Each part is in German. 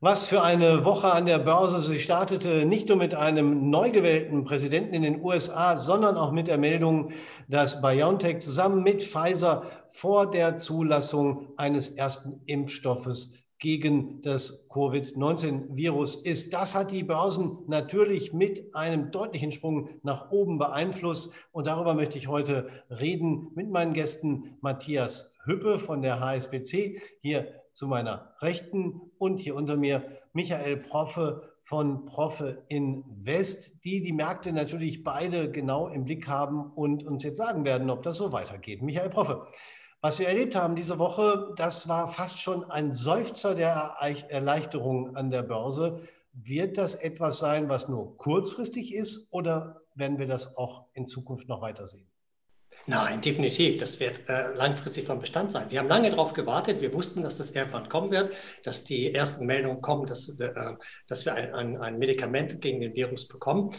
Was für eine Woche an der Börse. Sie startete nicht nur mit einem neu gewählten Präsidenten in den USA, sondern auch mit der Meldung, dass BioNTech zusammen mit Pfizer vor der Zulassung eines ersten Impfstoffes gegen das Covid-19-Virus ist. Das hat die Börsen natürlich mit einem deutlichen Sprung nach oben beeinflusst. Und darüber möchte ich heute reden mit meinen Gästen Matthias Hüppe von der HSBC hier zu meiner Rechten und hier unter mir Michael Proffe von Proffe Invest, die die Märkte natürlich beide genau im Blick haben und uns jetzt sagen werden, ob das so weitergeht. Michael Proffe, was wir erlebt haben diese Woche, das war fast schon ein Seufzer der Erleichterung an der Börse. Wird das etwas sein, was nur kurzfristig ist oder werden wir das auch in Zukunft noch weiter sehen? Nein, definitiv. Das wird äh, langfristig von Bestand sein. Wir haben lange darauf gewartet. Wir wussten, dass das irgendwann kommen wird, dass die ersten Meldungen kommen, dass, äh, dass wir ein, ein, ein, Medikament gegen den Virus bekommen.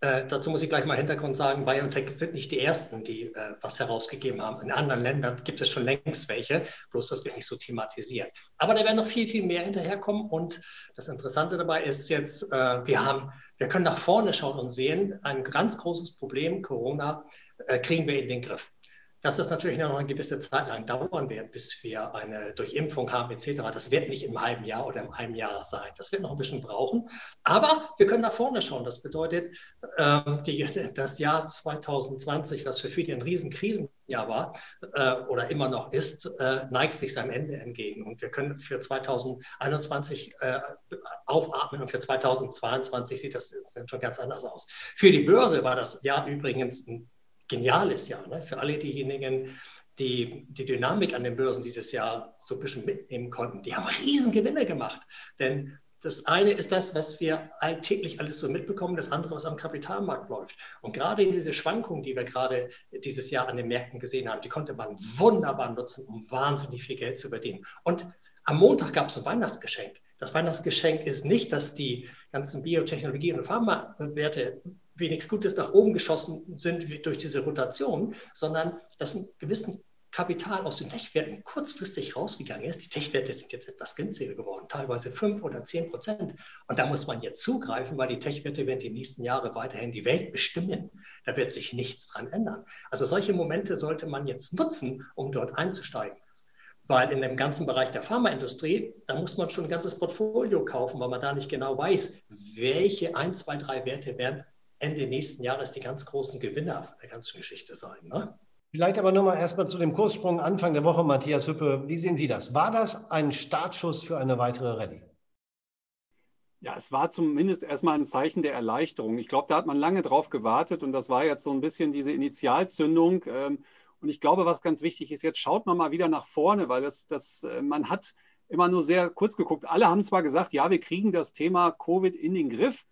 Äh, dazu muss ich gleich mal Hintergrund sagen, BioNTech sind nicht die Ersten, die äh, was herausgegeben haben. In anderen Ländern gibt es schon längst welche, bloß das wird nicht so thematisiert. Aber da werden noch viel, viel mehr hinterherkommen. Und das Interessante dabei ist jetzt, äh, wir haben, wir können nach vorne schauen und sehen, ein ganz großes Problem, Corona, kriegen wir in den Griff. Dass es natürlich noch eine gewisse Zeit lang dauern wird, bis wir eine Durchimpfung haben etc., das wird nicht im halben Jahr oder im einem Jahr sein. Das wird noch ein bisschen brauchen. Aber wir können nach vorne schauen. Das bedeutet, ähm, die, das Jahr 2020, was für viele ein Riesenkrisenjahr war äh, oder immer noch ist, äh, neigt sich seinem Ende entgegen. Und wir können für 2021 äh, aufatmen und für 2022 sieht das schon ganz anders aus. Für die Börse war das Jahr übrigens ein geniales Jahr ne? für alle diejenigen, die die Dynamik an den Börsen dieses Jahr so ein bisschen mitnehmen konnten. Die haben Riesengewinne gemacht. Denn das eine ist das, was wir alltäglich alles so mitbekommen, das andere, was am Kapitalmarkt läuft. Und gerade diese Schwankungen, die wir gerade dieses Jahr an den Märkten gesehen haben, die konnte man wunderbar nutzen, um wahnsinnig viel Geld zu verdienen. Und am Montag gab es ein Weihnachtsgeschenk. Das Weihnachtsgeschenk ist nicht, dass die ganzen Biotechnologie- und Pharmawerte wenig Gutes nach oben geschossen sind durch diese Rotation, sondern dass ein gewissen Kapital aus den Tech-Werten kurzfristig rausgegangen ist. Die Tech-Werte sind jetzt etwas günstiger geworden, teilweise 5 oder 10 Prozent. Und da muss man jetzt zugreifen, weil die Tech-Werte werden die nächsten Jahre weiterhin die Welt bestimmen. Da wird sich nichts dran ändern. Also solche Momente sollte man jetzt nutzen, um dort einzusteigen. Weil in dem ganzen Bereich der Pharmaindustrie, da muss man schon ein ganzes Portfolio kaufen, weil man da nicht genau weiß, welche 1, 2, 3 Werte werden Ende nächsten Jahres die ganz großen Gewinner der ganzen Geschichte sein. Ne? Vielleicht aber nochmal erstmal zu dem Kurssprung Anfang der Woche, Matthias Hüppe. Wie sehen Sie das? War das ein Startschuss für eine weitere Rallye? Ja, es war zumindest erstmal ein Zeichen der Erleichterung. Ich glaube, da hat man lange drauf gewartet und das war jetzt so ein bisschen diese Initialzündung. Ähm, und ich glaube, was ganz wichtig ist, jetzt schaut man mal wieder nach vorne, weil das, das, äh, man hat immer nur sehr kurz geguckt. Alle haben zwar gesagt, ja, wir kriegen das Thema Covid in den Griff,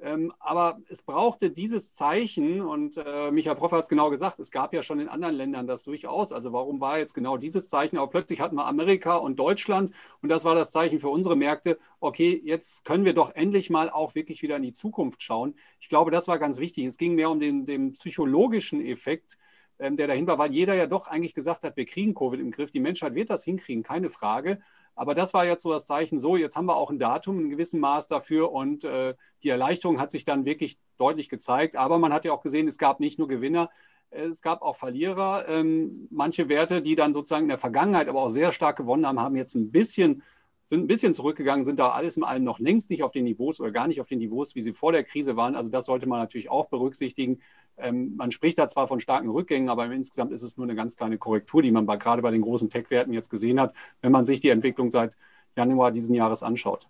ähm, aber es brauchte dieses Zeichen und äh, Michael Proff hat es genau gesagt, es gab ja schon in anderen Ländern das durchaus. Also warum war jetzt genau dieses Zeichen? Aber plötzlich hatten wir Amerika und Deutschland und das war das Zeichen für unsere Märkte. Okay, jetzt können wir doch endlich mal auch wirklich wieder in die Zukunft schauen. Ich glaube, das war ganz wichtig. Es ging mehr um den, den psychologischen Effekt, ähm, der dahin war, weil jeder ja doch eigentlich gesagt hat, wir kriegen Covid im Griff. Die Menschheit wird das hinkriegen, keine Frage. Aber das war jetzt so das Zeichen, so, jetzt haben wir auch ein Datum, ein gewissen Maß dafür und äh, die Erleichterung hat sich dann wirklich deutlich gezeigt. Aber man hat ja auch gesehen, es gab nicht nur Gewinner, es gab auch Verlierer. Ähm, manche Werte, die dann sozusagen in der Vergangenheit aber auch sehr stark gewonnen haben, haben jetzt ein bisschen sind ein bisschen zurückgegangen, sind da alles in allem noch längst nicht auf den Niveaus oder gar nicht auf den Niveaus, wie sie vor der Krise waren. Also das sollte man natürlich auch berücksichtigen. Ähm, man spricht da zwar von starken Rückgängen, aber insgesamt ist es nur eine ganz kleine Korrektur, die man bei, gerade bei den großen Tech-Werten jetzt gesehen hat, wenn man sich die Entwicklung seit Januar diesen Jahres anschaut.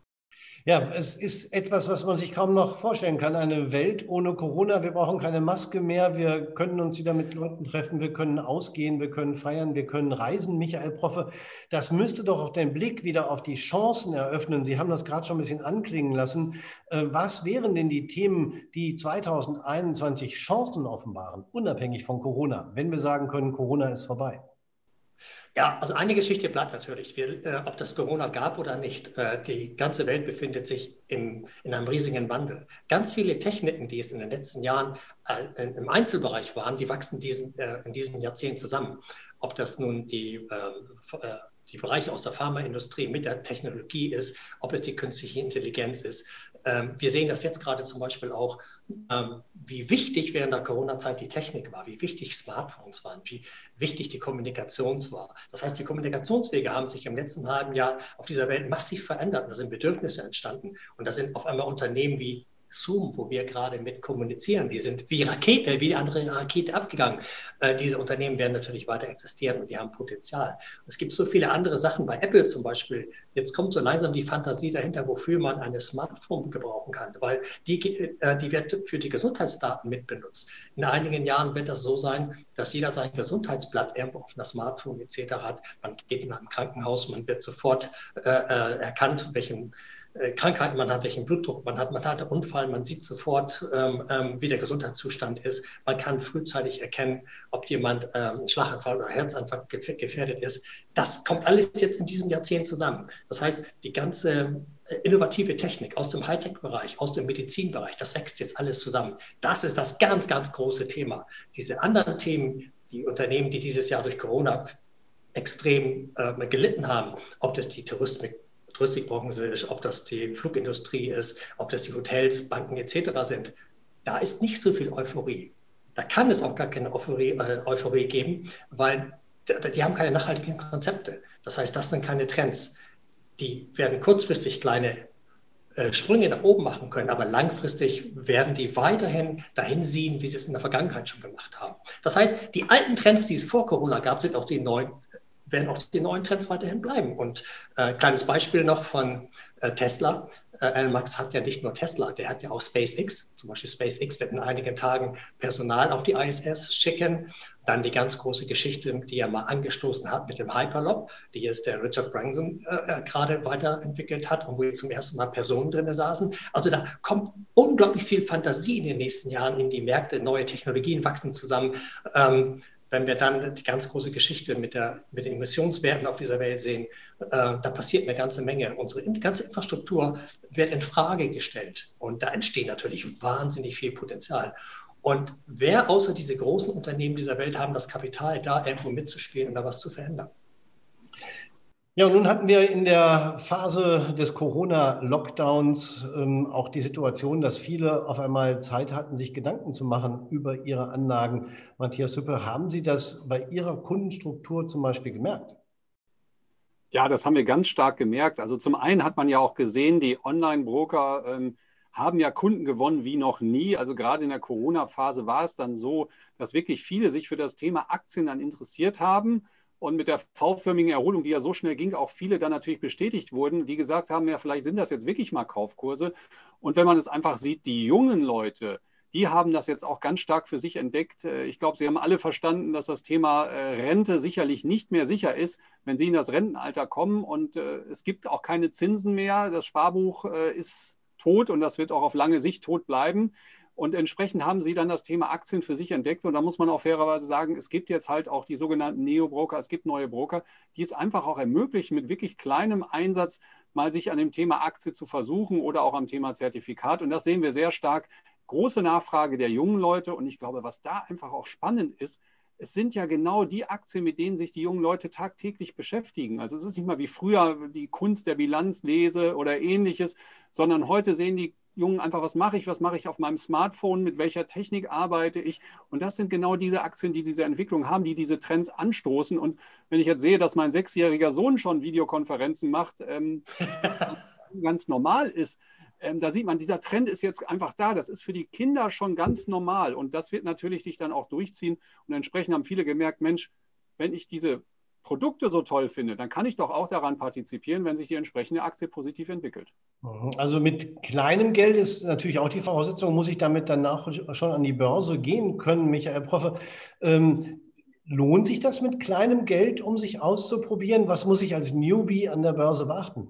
Ja, es ist etwas, was man sich kaum noch vorstellen kann. Eine Welt ohne Corona. Wir brauchen keine Maske mehr. Wir können uns wieder mit Leuten treffen. Wir können ausgehen. Wir können feiern. Wir können reisen. Michael Proffe, das müsste doch auch den Blick wieder auf die Chancen eröffnen. Sie haben das gerade schon ein bisschen anklingen lassen. Äh, was wären denn die Themen, die 2021 Chancen offenbaren, unabhängig von Corona, wenn wir sagen können, Corona ist vorbei? Ja, also eine Geschichte bleibt natürlich, wir, äh, ob das Corona gab oder nicht. Äh, die ganze Welt befindet sich im, in einem riesigen Wandel. Ganz viele Techniken, die es in den letzten Jahren äh, im Einzelbereich waren, die wachsen diesen, äh, in diesem Jahrzehnt zusammen. Ob das nun die, ähm, äh, die Bereiche aus der Pharmaindustrie mit der Technologie ist, ob es die künstliche Intelligenz ist. Ähm, wir sehen das jetzt gerade zum Beispiel auch, ähm, wie wichtig während der Corona-Zeit die Technik war, wie wichtig Smartphones waren, wie wichtig die Kommunikation war. Das heißt, die Kommunikationswege haben sich im letzten halben Jahr auf dieser Welt massiv verändert. Da sind Bedürfnisse entstanden und da sind auf einmal Unternehmen wie Zoom, wo wir gerade mit kommunizieren, die sind wie Rakete, wie andere Rakete abgegangen. Äh, diese Unternehmen werden natürlich weiter existieren und die haben Potenzial. Es gibt so viele andere Sachen bei Apple zum Beispiel. Jetzt kommt so langsam die Fantasie dahinter, wofür man eine Smartphone gebrauchen kann, weil die, äh, die wird für die Gesundheitsdaten mitbenutzt. In einigen Jahren wird das so sein, dass jeder sein Gesundheitsblatt irgendwo auf einer Smartphone etc. hat. Man geht in einem Krankenhaus, man wird sofort äh, äh erkannt, welchen Krankheiten man hat, welchen Blutdruck man hat, man hat einen Unfall, man sieht sofort, ähm, ähm, wie der Gesundheitszustand ist. Man kann frühzeitig erkennen, ob jemand ähm, Schlaganfall oder Herzanfall gefährdet ist. Das kommt alles jetzt in diesem Jahrzehnt zusammen. Das heißt, die ganze äh, innovative Technik aus dem Hightech-Bereich, aus dem Medizinbereich, das wächst jetzt alles zusammen. Das ist das ganz, ganz große Thema. Diese anderen Themen, die Unternehmen, die dieses Jahr durch Corona extrem äh, gelitten haben, ob das die Touristik, Touristikbranche ist, ob das die Flugindustrie ist, ob das die Hotels, Banken etc. sind, da ist nicht so viel Euphorie. Da kann es auch gar keine Euphorie, äh, Euphorie geben, weil die, haben keine nachhaltigen Konzepte. Das heißt, das sind keine Trends. Die werden kurzfristig kleine äh, Sprünge nach oben machen können, aber langfristig werden die weiterhin dahin ziehen, wie sie es in der Vergangenheit schon gemacht haben. Das heißt, die alten Trends, die es vor Corona gab, sind auch die neuen werden auch die neuen Trends weiterhin bleiben. Und äh, kleines Beispiel noch von äh, Tesla. Äh, Elon Musk hat ja nicht nur Tesla, der hat ja auch SpaceX. Zum Beispiel SpaceX wird in einigen Tagen Personal auf die ISS schicken. Dann die ganz große Geschichte, die er mal angestoßen hat mit dem Hyperloop, die jetzt der Richard Branson äh, äh, gerade weiterentwickelt hat und wo jetzt zum ersten Mal Personen drin saßen. Also da kommt unglaublich viel Fantasie in den nächsten Jahren in die Märkte. Neue Technologien wachsen zusammen. Ähm, wenn wir dann die ganz große Geschichte mit, der, mit den Emissionswerten auf dieser Welt sehen, äh, da passiert eine ganze Menge. Unsere ganze Infrastruktur wird in Frage gestellt und da entsteht natürlich wahnsinnig viel Potenzial. Und wer außer diese großen Unternehmen dieser Welt haben das Kapital, da irgendwo mitzuspielen und da was zu verändern? Ja, und nun hatten wir in der Phase des Corona-Lockdowns ähm, auch die Situation, dass viele auf einmal Zeit hatten, sich Gedanken zu machen über ihre Anlagen. Matthias Hüppe, haben Sie das bei Ihrer Kundenstruktur zum Beispiel gemerkt? Ja, das haben wir ganz stark gemerkt. Also zum einen hat man ja auch gesehen, die Online-Broker ähm, haben ja Kunden gewonnen wie noch nie. Also gerade in der Corona-Phase war es dann so, dass wirklich viele sich für das Thema Aktien dann interessiert haben und mit der V-förmigen Erholung, die ja so schnell ging, auch viele dann natürlich bestätigt wurden, die gesagt haben, ja, vielleicht sind das jetzt wirklich mal Kaufkurse. Und wenn man es einfach sieht, die jungen Leute, die haben das jetzt auch ganz stark für sich entdeckt. Äh, ich glaube, sie haben alle verstanden, dass das Thema äh, Rente sicherlich nicht mehr sicher ist, wenn sie in das Rentenalter kommen. Und äh, es gibt auch keine Zinsen mehr. Das Sparbuch ist tot und das wird auch auf lange Sicht tot bleiben. Und entsprechend haben sie dann das Thema Aktien für sich entdeckt. Und da muss man auch fairerweise sagen, es gibt jetzt halt auch die sogenannten Neo-Broker, es gibt neue Broker, die es einfach auch ermöglichen, mit wirklich kleinem Einsatz mal sich an dem Thema Aktie zu versuchen oder auch am Thema Zertifikat. Und das sehen wir sehr stark. Große Nachfrage der jungen Leute. Und ich glaube, was da einfach auch spannend ist, es sind ja genau die Aktien, mit denen sich die jungen Leute tagtäglich beschäftigen. Also es ist nicht mal wie früher die Kunst der Bilanzlese oder ähnliches, sondern heute sehen die Jungen einfach, was mache ich, was mache ich auf meinem Smartphone, mit welcher Technik arbeite ich. Und das sind genau diese Aktien, die diese Entwicklung haben, die diese Trends anstoßen. Und wenn ich jetzt sehe, dass mein sechsjähriger Sohn schon Videokonferenzen macht, ähm, ganz normal ist, ähm, da sieht man, dieser Trend ist jetzt einfach da. Das ist für die Kinder schon ganz normal. Und das wird natürlich sich dann auch durchziehen. Und entsprechend haben viele gemerkt, Mensch, wenn ich diese Produkte so toll finde, dann kann ich doch auch daran partizipieren, wenn sich die entsprechende Aktie positiv entwickelt. Mhm. Also mit kleinem Geld ist natürlich auch die Voraussetzung, muss ich damit danach schon an die Börse gehen können, Michael Proffe. Ähm, lohnt sich das mit kleinem Geld, um sich auszuprobieren? Was muss ich als Newbie an der Börse beachten?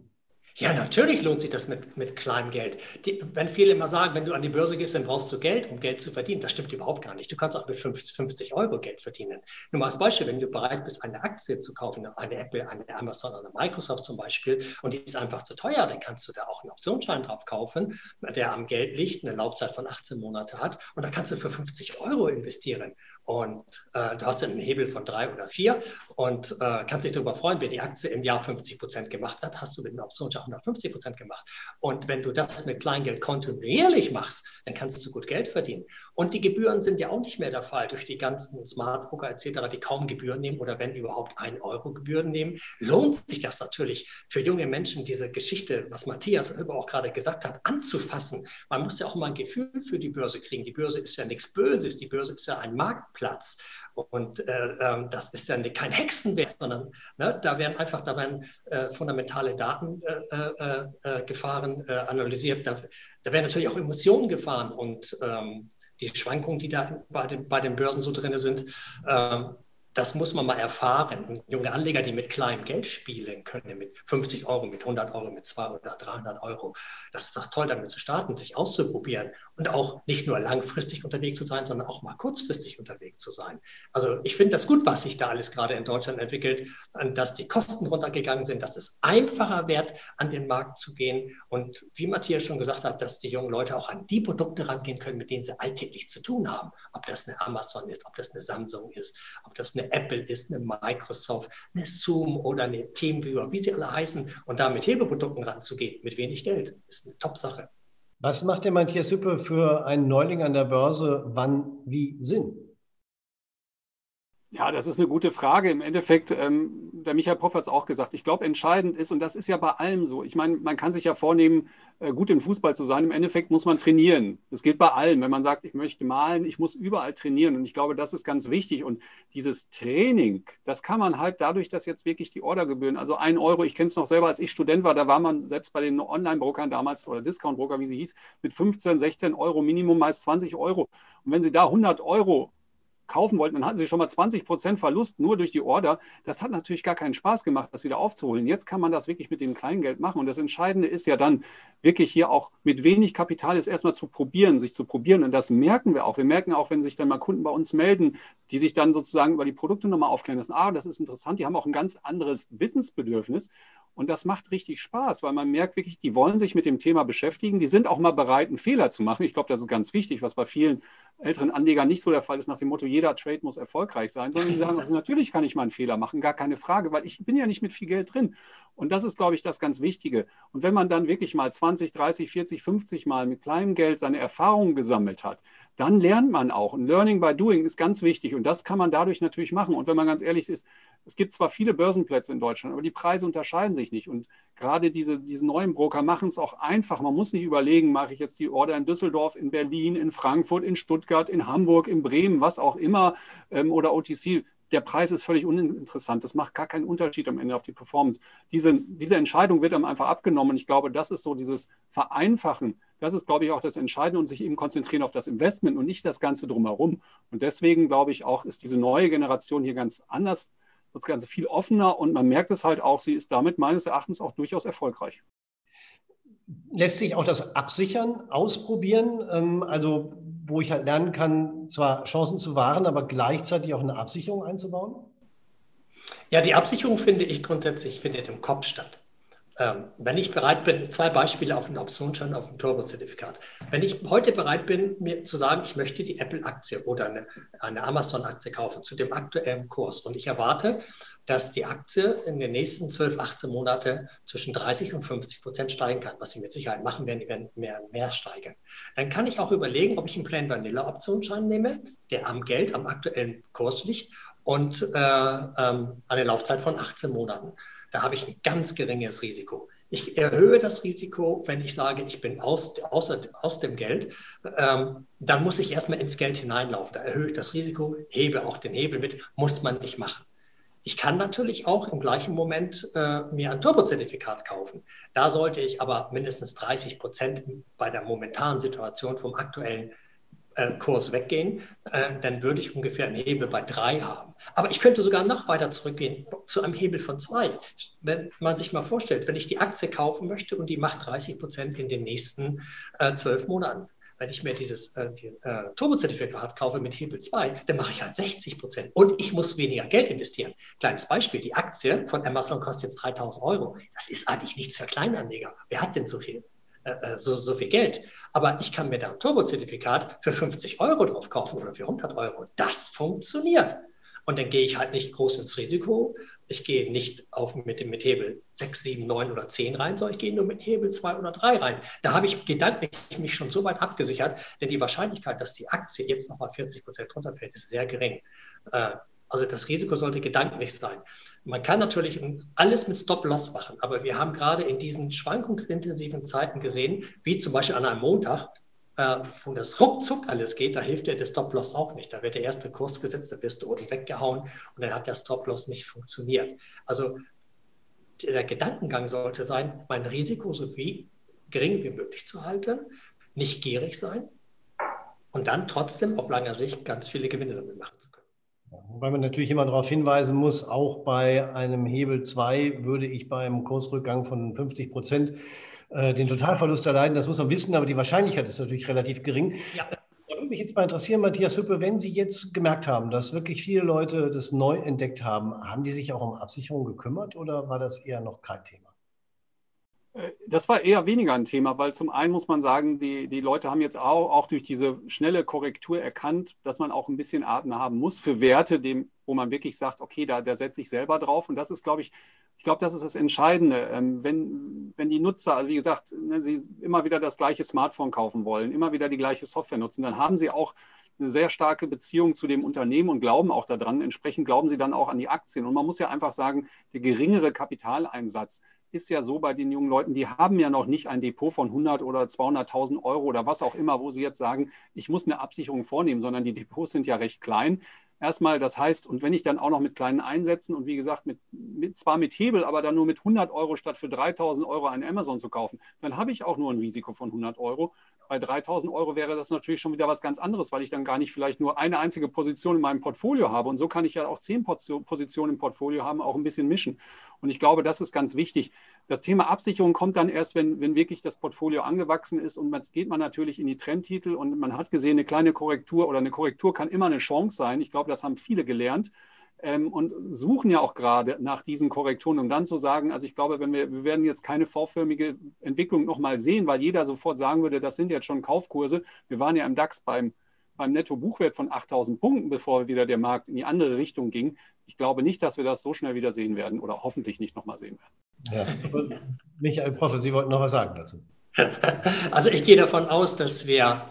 Ja, natürlich lohnt sich das mit, mit kleinem Geld. Die, wenn viele immer sagen, wenn du an die Börse gehst, dann brauchst du Geld, um Geld zu verdienen. Das stimmt überhaupt gar nicht. Du kannst auch mit 50, 50 Euro Geld verdienen. Nur mal als Beispiel, wenn du bereit bist, eine Aktie zu kaufen, eine Apple, eine Amazon, eine Microsoft zum Beispiel, und die ist einfach zu teuer, dann kannst du da auch einen Optionsschein drauf kaufen, der am Geld liegt, eine Laufzeit von 18 Monaten hat, und da kannst du für 50 Euro investieren. Und äh, du hast einen Hebel von drei oder vier und äh, kannst dich darüber freuen, wenn die Aktie im Jahr 50 Prozent gemacht hat, hast du mit einer Option schon 150 Prozent gemacht. Und wenn du das mit Kleingeld kontinuierlich machst, dann kannst du gut Geld verdienen. Und die Gebühren sind ja auch nicht mehr der Fall durch die ganzen Smart Broker etc., die kaum Gebühren nehmen oder wenn überhaupt ein Euro Gebühren nehmen, lohnt sich das natürlich für junge Menschen, diese Geschichte, was Matthias auch gerade gesagt hat, anzufassen. Man muss ja auch mal ein Gefühl für die Börse kriegen. Die Börse ist ja nichts Böses, die Börse ist ja ein Marktplatz. Und äh, äh, das ist ja kein Hexenwerk, sondern ne, da werden einfach da werden, äh, fundamentale Daten äh, äh, äh, gefahren, analysiert. Da, da, werden natürlich auch Emotionen gefahren und ähm, die Schwankungen, die da bei den, bei den Börsen so drin sind, ähm, das muss man mal erfahren. Und junge Anleger, die mit kleinem Geld spielen können, mit 50 Euro, mit 100 Euro, mit 200 oder 300 Euro, das ist doch toll, damit zu starten, sich auszuprobieren und auch nicht nur langfristig unterwegs zu sein, sondern auch mal kurzfristig unterwegs zu sein. Also ich finde das gut, was sich da alles gerade in Deutschland entwickelt, dass die Kosten runtergegangen sind, dass es einfacher wird, an den Markt zu gehen und wie Matthias schon gesagt hat, dass die jungen Leute auch an die Produkte rangehen können, mit denen sie alltäglich zu tun haben. Ob das eine Amazon ist, ob das eine Samsung ist, ob das eine Apple ist, eine Microsoft, eine Zoom oder eine Teamviewer, wie sie alle heißen, und da mit Hebelprodukten ranzugehen, mit wenig Geld, ist eine Top-Sache. Was macht der Matthias Hüppe für einen Neuling an der Börse wann wie Sinn? Ja, das ist eine gute Frage. Im Endeffekt, ähm, der Michael Poff hat es auch gesagt, ich glaube, entscheidend ist, und das ist ja bei allem so, ich meine, man kann sich ja vornehmen, äh, gut im Fußball zu sein. Im Endeffekt muss man trainieren. Das gilt bei allem. Wenn man sagt, ich möchte malen, ich muss überall trainieren. Und ich glaube, das ist ganz wichtig. Und dieses Training, das kann man halt dadurch, dass jetzt wirklich die Ordergebühren, also ein Euro, ich kenne es noch selber, als ich Student war, da war man selbst bei den Online-Brokern damals oder Discount-Broker, wie sie hieß, mit 15, 16 Euro Minimum, meist 20 Euro. Und wenn Sie da 100 Euro kaufen wollten, dann hatten sie schon mal 20 Prozent Verlust nur durch die Order. Das hat natürlich gar keinen Spaß gemacht, das wieder aufzuholen. Jetzt kann man das wirklich mit dem Kleingeld machen. Und das Entscheidende ist ja dann wirklich hier auch mit wenig Kapital ist erstmal zu probieren, sich zu probieren. Und das merken wir auch. Wir merken auch, wenn sich dann mal Kunden bei uns melden, die sich dann sozusagen über die Produkte nochmal aufklären lassen. Ah, das ist interessant. Die haben auch ein ganz anderes Wissensbedürfnis. Und das macht richtig Spaß, weil man merkt wirklich, die wollen sich mit dem Thema beschäftigen. Die sind auch mal bereit, einen Fehler zu machen. Ich glaube, das ist ganz wichtig, was bei vielen älteren Anlegern nicht so der Fall ist, nach dem Motto, jeder Trade muss erfolgreich sein, sondern die sagen, natürlich kann ich mal einen Fehler machen, gar keine Frage, weil ich bin ja nicht mit viel Geld drin. Und das ist, glaube ich, das ganz Wichtige. Und wenn man dann wirklich mal 20, 30, 40, 50 Mal mit kleinem Geld seine Erfahrungen gesammelt hat, dann lernt man auch. Und Learning by Doing ist ganz wichtig. Und das kann man dadurch natürlich machen. Und wenn man ganz ehrlich ist, es gibt zwar viele Börsenplätze in Deutschland, aber die Preise unterscheiden sich nicht. Und gerade diese, diese neuen Broker machen es auch einfach. Man muss nicht überlegen, mache ich jetzt die Order in Düsseldorf, in Berlin, in Frankfurt, in Stuttgart, in Hamburg, in Bremen, was auch immer, ähm, oder OTC der Preis ist völlig uninteressant. Das macht gar keinen Unterschied am Ende auf die Performance. Diese, diese Entscheidung wird einem einfach abgenommen. Und ich glaube, das ist so dieses Vereinfachen. Das ist, glaube ich, auch das Entscheidende und sich eben konzentrieren auf das Investment und nicht das Ganze drumherum. Und deswegen, glaube ich, auch, ist diese neue Generation hier ganz anders, das Ganze viel offener und man merkt es halt auch, sie ist damit meines Erachtens auch durchaus erfolgreich. Lässt sich auch das Absichern ausprobieren? Ähm, also wo ich halt lernen kann, zwar Chancen zu wahren, aber gleichzeitig auch eine Absicherung einzubauen? Ja, die Absicherung finde ich grundsätzlich findet im Kopf statt. Ähm, wenn ich bereit bin, zwei Beispiele auf einen Optionsschein, auf ein Turbo-Zertifikat. Wenn ich heute bereit bin, mir zu sagen, ich möchte die Apple-Aktie oder eine, eine Amazon-Aktie kaufen zu dem aktuellen Kurs und ich erwarte, dass die Aktie in den nächsten 12, 18 Monate zwischen 30 und 50 Prozent steigen kann, was sie mit Sicherheit machen werden, die werden mehr mehr steigen. Dann kann ich auch überlegen, ob ich einen Plain Vanilla Optionsschein nehme, der am Geld, am aktuellen Kurs liegt und äh, ähm, eine Laufzeit von 18 Monaten. Da habe ich ein ganz geringes Risiko. Ich erhöhe das Risiko, wenn ich sage, ich bin aus, aus, aus dem Geld. Ähm, dann muss ich erstmal ins Geld hineinlaufen. Da erhöhe ich das Risiko, hebe auch den Hebel mit, muss man nicht machen. Ich kann natürlich auch im gleichen Moment äh, mir ein Turbozertifikat kaufen. Da sollte ich aber mindestens 30 Prozent bei der momentanen Situation vom aktuellen Kurs weggehen. Äh, dann würde ich ungefähr einen Hebel bei drei haben. Aber ich könnte sogar noch weiter zurückgehen zu einem Hebel von zwei. Wenn man sich mal vorstellt, wenn ich die Aktie kaufen möchte und die macht 30 Prozent in den nächsten äh, zwölf Monaten wenn ich mir dieses äh, die, äh, Turbozertifikat kaufe mit Hebel 2, dann mache ich halt 60 Prozent und ich muss weniger Geld investieren. Kleines Beispiel, die Aktie von Amazon kostet jetzt 3000 Euro. Das ist eigentlich nichts für Kleinanleger. Wer hat denn so viel? Äh, so, so viel Geld. Aber ich kann mir da ein Turbozertifikat für 50 Euro drauf kaufen oder für 100 Euro. Das funktioniert. Und dann gehe ich halt nicht groß ins Risiko. Ich gehe nicht auf mit dem mit Hebel 6, 7, 9 oder 10 rein, sondern ich gehe nur mit Hebel 2 oder 3 rein. Da habe ich gedanklich mich schon so weit abgesichert, denn die Wahrscheinlichkeit, dass die Aktie jetzt nochmal 40 Prozent runterfällt, ist sehr gering. Äh, also das Risiko sollte gedanklich sein. Man kann natürlich alles mit Stop-Loss machen, aber wir haben gerade in diesen schwankungsintensiven Zeiten gesehen, wie zum Beispiel an einem Montag, äh, wo das ruckzuck alles geht, da hilft dir der Stop-Loss auch nicht. Da wird der erste Kurs gesetzt, da wirst du unten weggehauen und dann hat der Stop-Loss nicht funktioniert. Also der Gedankengang sollte sein, mein Risiko so wie gering wie möglich zu halten, nicht gierig sein und dann trotzdem auf langer Sicht ganz viele Gewinne damit machen. Wobei man natürlich immer darauf hinweisen muss, auch bei einem Hebel 2 würde ich beim Kursrückgang von 50 Prozent äh, den Totalverlust erleiden. Das muss man wissen, aber die Wahrscheinlichkeit ist natürlich relativ gering. Ja. Da würde mich jetzt mal interessieren, Matthias Hüppe, wenn Sie jetzt gemerkt haben, dass wirklich viele Leute das neu entdeckt haben, haben die sich auch um Absicherung gekümmert oder war das eher noch kein Thema? Das war eher weniger ein Thema, weil zum einen muss man sagen, die, die Leute haben jetzt auch, auch durch diese schnelle Korrektur erkannt, dass man auch ein bisschen Atem haben muss für Werte, dem, wo man wirklich sagt, okay, da, da setze ich selber drauf. Und das ist, glaube ich, ich glaube, das ist das Entscheidende. Ähm, wenn, wenn die Nutzer, also wie gesagt, ne, sie immer wieder das gleiche Smartphone kaufen wollen, immer wieder die gleiche Software nutzen, dann haben sie auch eine sehr starke Beziehung zu dem Unternehmen und glauben auch daran. Entsprechend glauben sie dann auch an die Aktien. Und man muss ja einfach sagen, der geringere Kapitaleinsatz ist ja so bei den jungen Leuten, die haben ja noch nicht ein Depot von 100 oder 200.000 Euro oder was auch immer, wo sie jetzt sagen, ich muss eine Absicherung vornehmen, sondern die Depots sind ja recht klein. Erstmal, das heißt, und wenn ich dann auch noch mit kleinen Einsätzen und wie gesagt, mit, mit, zwar mit Hebel, aber dann nur mit 100 Euro statt für 3000 Euro ein Amazon zu kaufen, dann habe ich auch nur ein Risiko von 100 Euro. Bei 3000 Euro wäre das natürlich schon wieder was ganz anderes, weil ich dann gar nicht vielleicht nur eine einzige Position in meinem Portfolio habe. Und so kann ich ja auch zehn Positionen im Portfolio haben, auch ein bisschen mischen. Und ich glaube, das ist ganz wichtig. Das Thema Absicherung kommt dann erst, wenn, wenn wirklich das Portfolio angewachsen ist. Und jetzt geht man natürlich in die Trendtitel und man hat gesehen, eine kleine Korrektur oder eine Korrektur kann immer eine Chance sein. Ich glaube, das haben viele gelernt ähm, und suchen ja auch gerade nach diesen Korrekturen, um dann zu sagen, also ich glaube, wenn wir, wir werden jetzt keine vorförmige Entwicklung nochmal sehen, weil jeder sofort sagen würde, das sind jetzt schon Kaufkurse. Wir waren ja im DAX beim, beim Netto-Buchwert von 8000 Punkten, bevor wieder der Markt in die andere Richtung ging. Ich glaube nicht, dass wir das so schnell wieder sehen werden oder hoffentlich nicht nochmal sehen werden. Ja. Michael Proffe, Sie wollten noch was sagen dazu. Also ich gehe davon aus, dass wir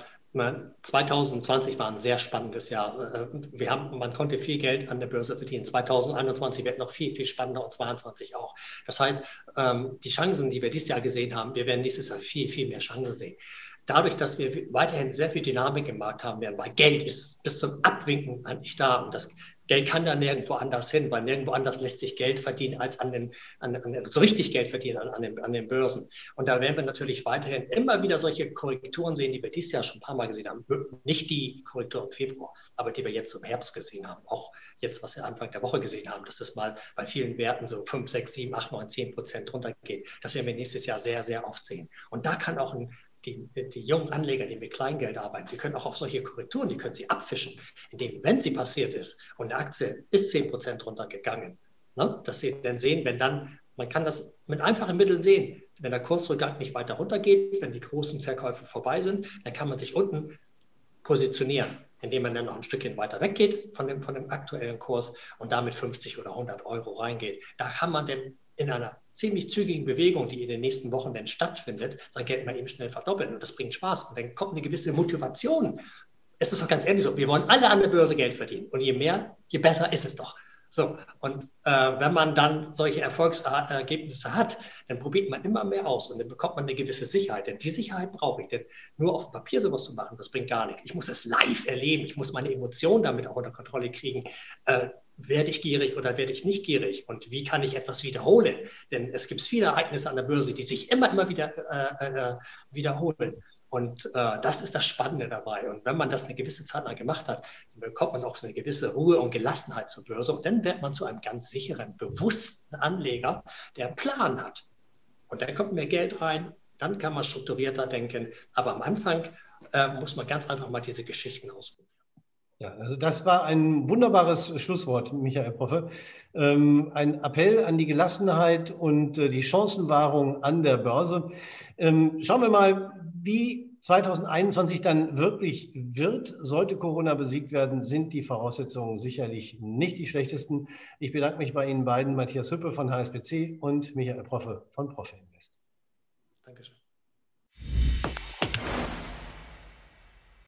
2020 war ein sehr spannendes Jahr. Äh, wir haben, man konnte viel Geld an der Börse verdienen. 2021 wird noch viel, viel spannender und 2022 auch. Das heißt, ähm, die Chancen, die wir dieses Jahr gesehen haben, wir werden nächstes Jahr viel, viel mehr Chancen sehen. Dadurch, dass wir weiterhin sehr viel Dynamik im Markt haben werden, weil Geld ist bis zum Abwinken eigentlich da und das Geld kann da nirgendwo anders hin, weil nirgendwo anders lässt sich Geld verdienen als an den, an, an, so richtig Geld verdienen an, an, den, an den Börsen. Und da werden wir natürlich weiterhin immer wieder solche Korrekturen sehen, die wir dieses Jahr schon ein paar Mal gesehen haben. Nicht die Korrektur im Februar, aber die wir jetzt im Herbst gesehen haben. Auch jetzt, was wir Anfang der Woche gesehen haben, dass es mal bei vielen Werten so 5, 6, 7, 8, 9, 10 Prozent runtergeht. Das werden wir nächstes Jahr sehr, sehr oft sehen. Und da kann auch ein die, die, jungen Anleger, die mit Kleingeld arbeiten, die können auch auf solche Korrekturen, die können sie abfischen, indem, wenn sie passiert ist und eine Aktie ist 10% runtergegangen, ne, dass sie dann sehen, wenn dann, man kann das mit einfachen Mitteln sehen, wenn der Kursrückgang nicht weiter runtergeht, wenn die großen Verkäufe vorbei sind, dann kann man sich unten positionieren, indem man dann noch ein Stückchen weiter weggeht von dem, von dem aktuellen Kurs und damit 50 oder 100 Euro reingeht. Da kann man dann in einer ziemlich zügigen Bewegung, die in den nächsten Wochen dann stattfindet, sein Geld mal eben schnell verdoppeln. Und das bringt Spaß. Und dann kommt eine gewisse Motivation. Es ist doch ganz ehrlich so, wir wollen alle an der Börse Geld verdienen. Und je mehr, je besser ist es doch. So, und äh, wenn man dann solche Erfolgsergebnisse hat, dann probiert man immer mehr aus und dann bekommt man eine gewisse Sicherheit. Denn die Sicherheit brauche ich. Denn nur auf dem Papier sowas zu machen, das bringt gar nichts. Ich muss es live erleben. Ich muss meine Emotionen damit auch unter Kontrolle kriegen. Äh, werde ich gierig oder werde ich nicht gierig und wie kann ich etwas wiederholen? Denn es gibt viele Ereignisse an der Börse, die sich immer, immer wieder äh, äh, wiederholen. Und äh, das ist das Spannende dabei. Und wenn man das eine gewisse Zeit lang gemacht hat, dann bekommt man auch eine gewisse Ruhe und Gelassenheit zur Börse. Und dann wird man zu einem ganz sicheren, bewussten Anleger, der einen Plan hat. Und dann kommt mehr Geld rein, dann kann man strukturierter denken. Aber am Anfang äh, muss man ganz einfach mal diese Geschichten ausprobieren. Ja, also das war ein wunderbares Schlusswort, Michael Proffe. Ähm, ein Appell an die Gelassenheit und äh, die Chancenwahrung an der Börse. Ähm, schauen wir mal, wie 2021 dann wirklich wird. Sollte Corona besiegt werden, sind die Voraussetzungen sicherlich nicht die schlechtesten. Ich bedanke mich bei Ihnen beiden, Matthias Hüppe von HSBC und Michael Proffe von Proffe Invest. Dankeschön.